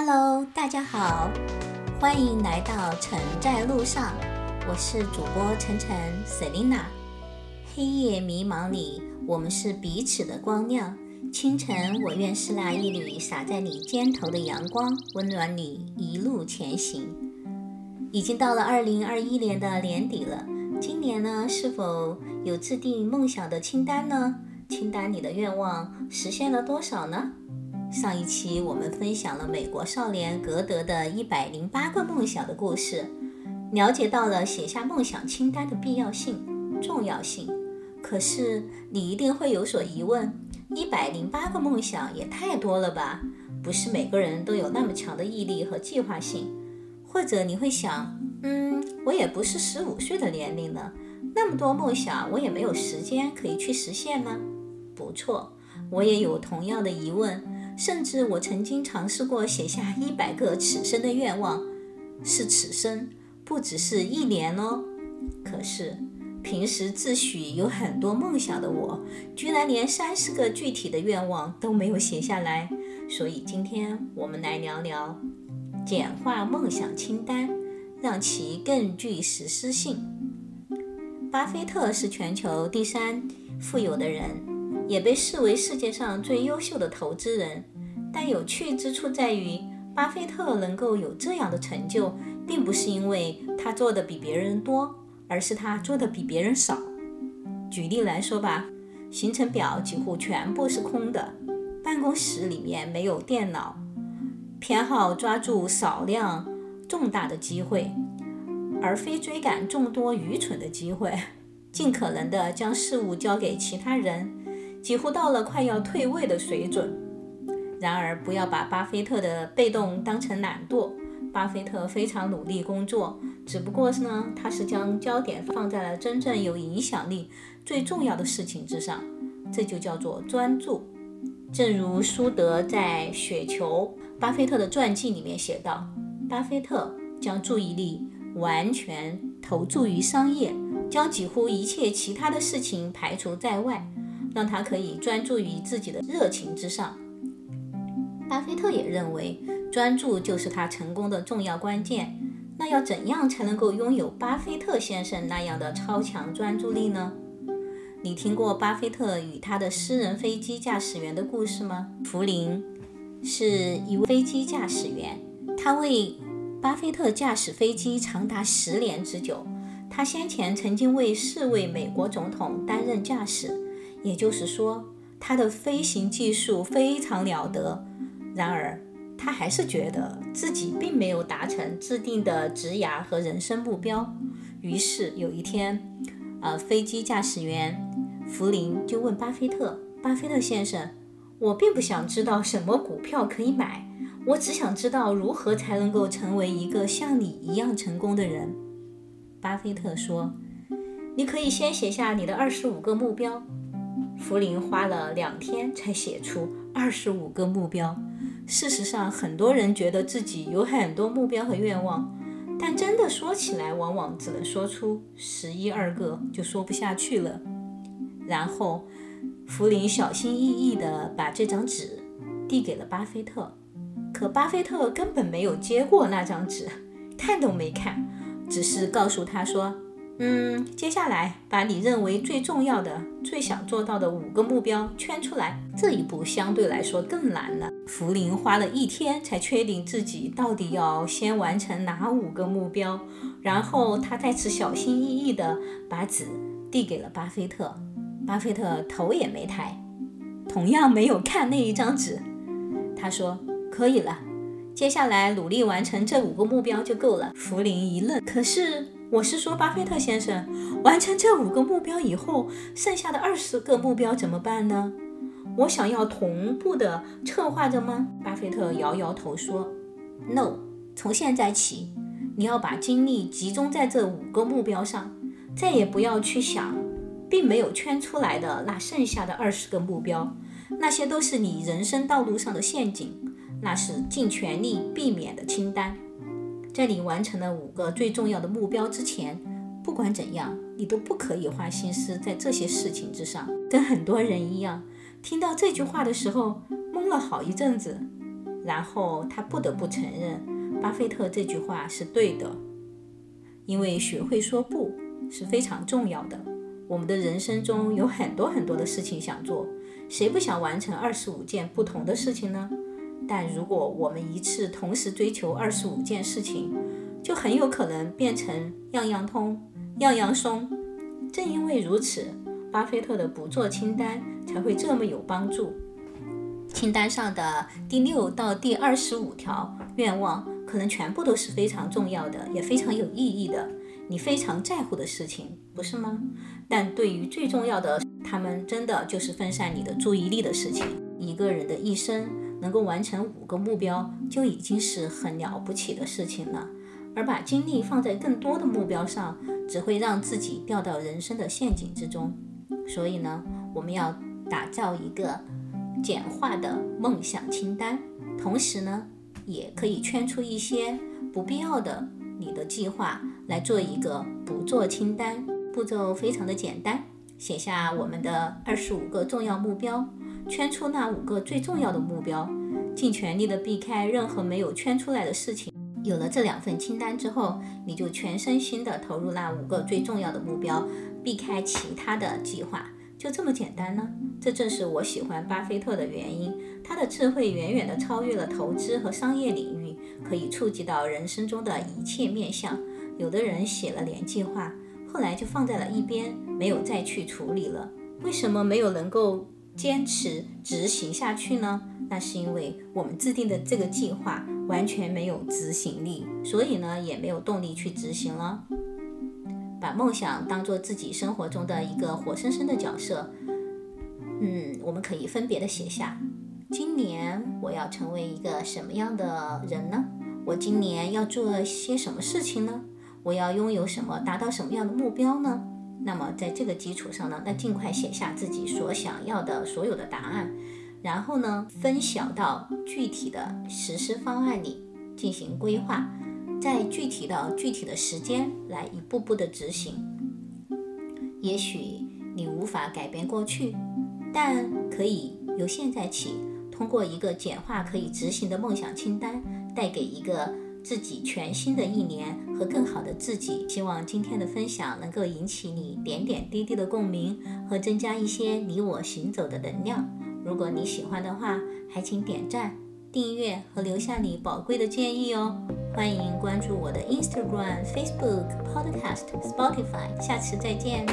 Hello，大家好，欢迎来到城在路上，我是主播晨晨 Selina。黑夜迷茫里，我们是彼此的光亮。清晨，我愿是那一缕洒在你肩头的阳光，温暖你一路前行。已经到了二零二一年的年底了，今年呢，是否有制定梦想的清单呢？清单里的愿望实现了多少呢？上一期我们分享了美国少年格德的一百零八个梦想的故事，了解到了写下梦想清单的必要性、重要性。可是你一定会有所疑问：一百零八个梦想也太多了吧？不是每个人都有那么强的毅力和计划性。或者你会想：嗯，我也不是十五岁的年龄了，那么多梦想，我也没有时间可以去实现呢？不错，我也有同样的疑问。甚至我曾经尝试过写下一百个此生的愿望，是此生，不只是一年哦。可是平时自诩有很多梦想的我，居然连三十个具体的愿望都没有写下来。所以今天我们来聊聊简化梦想清单，让其更具实施性。巴菲特是全球第三富有的人。也被视为世界上最优秀的投资人，但有趣之处在于，巴菲特能够有这样的成就，并不是因为他做的比别人多，而是他做的比别人少。举例来说吧，行程表几乎全部是空的，办公室里面没有电脑，偏好抓住少量重大的机会，而非追赶众多愚蠢的机会，尽可能的将事物交给其他人。几乎到了快要退位的水准。然而，不要把巴菲特的被动当成懒惰。巴菲特非常努力工作，只不过是呢，他是将焦点放在了真正有影响力、最重要的事情之上。这就叫做专注。正如舒德在《雪球》巴菲特的传记里面写道：“巴菲特将注意力完全投注于商业，将几乎一切其他的事情排除在外。”让他可以专注于自己的热情之上。巴菲特也认为，专注就是他成功的重要关键。那要怎样才能够拥有巴菲特先生那样的超强专注力呢？你听过巴菲特与他的私人飞机驾驶员的故事吗？福林是一位飞机驾驶员，他为巴菲特驾驶飞机长达十年之久。他先前曾经为四位美国总统担任驾驶。也就是说，他的飞行技术非常了得。然而，他还是觉得自己并没有达成制定的职涯和人生目标。于是有一天，呃，飞机驾驶员福林就问巴菲特：“巴菲特先生，我并不想知道什么股票可以买，我只想知道如何才能够成为一个像你一样成功的人。”巴菲特说：“你可以先写下你的二十五个目标。”福林花了两天才写出二十五个目标。事实上，很多人觉得自己有很多目标和愿望，但真的说起来，往往只能说出十一二个，就说不下去了。然后，福林小心翼翼地把这张纸递给了巴菲特，可巴菲特根本没有接过那张纸，看都没看，只是告诉他说。嗯，接下来把你认为最重要的、最想做到的五个目标圈出来。这一步相对来说更难了。福林花了一天才确定自己到底要先完成哪五个目标，然后他再次小心翼翼地把纸递给了巴菲特。巴菲特头也没抬，同样没有看那一张纸。他说：“可以了，接下来努力完成这五个目标就够了。”福林一愣，可是。我是说，巴菲特先生，完成这五个目标以后，剩下的二十个目标怎么办呢？我想要同步的策划着吗？巴菲特摇摇头说：“No，从现在起，你要把精力集中在这五个目标上，再也不要去想并没有圈出来的那剩下的二十个目标，那些都是你人生道路上的陷阱，那是尽全力避免的清单。”在你完成了五个最重要的目标之前，不管怎样，你都不可以花心思在这些事情之上。跟很多人一样，听到这句话的时候懵了好一阵子，然后他不得不承认，巴菲特这句话是对的，因为学会说不是非常重要的。我们的人生中有很多很多的事情想做，谁不想完成二十五件不同的事情呢？但如果我们一次同时追求二十五件事情，就很有可能变成样样通，样样松。正因为如此，巴菲特的不做清单才会这么有帮助。清单上的第六到第二十五条愿望，可能全部都是非常重要的，也非常有意义的，你非常在乎的事情，不是吗？但对于最重要的，他们真的就是分散你的注意力的事情。一个人的一生能够完成五个目标，就已经是很了不起的事情了。而把精力放在更多的目标上，只会让自己掉到人生的陷阱之中。所以呢，我们要打造一个。简化的梦想清单，同时呢，也可以圈出一些不必要的你的计划来做一个不做清单。步骤非常的简单，写下我们的二十五个重要目标，圈出那五个最重要的目标，尽全力的避开任何没有圈出来的事情。有了这两份清单之后，你就全身心的投入那五个最重要的目标，避开其他的计划。就这么简单呢？这正是我喜欢巴菲特的原因。他的智慧远远地超越了投资和商业领域，可以触及到人生中的一切面向。有的人写了年计划，后来就放在了一边，没有再去处理了。为什么没有能够坚持执行下去呢？那是因为我们制定的这个计划完全没有执行力，所以呢，也没有动力去执行了。把梦想当做自己生活中的一个活生生的角色，嗯，我们可以分别的写下：今年我要成为一个什么样的人呢？我今年要做些什么事情呢？我要拥有什么，达到什么样的目标呢？那么在这个基础上呢，那尽快写下自己所想要的所有的答案，然后呢，分小到具体的实施方案里进行规划。在具体的具体的时间来一步步的执行。也许你无法改变过去，但可以由现在起，通过一个简化可以执行的梦想清单，带给一个自己全新的一年和更好的自己。希望今天的分享能够引起你点点滴滴的共鸣，和增加一些你我行走的能量。如果你喜欢的话，还请点赞、订阅和留下你宝贵的建议哦。欢迎关注我的 Instagram、Facebook、Podcast、Spotify，下次再见。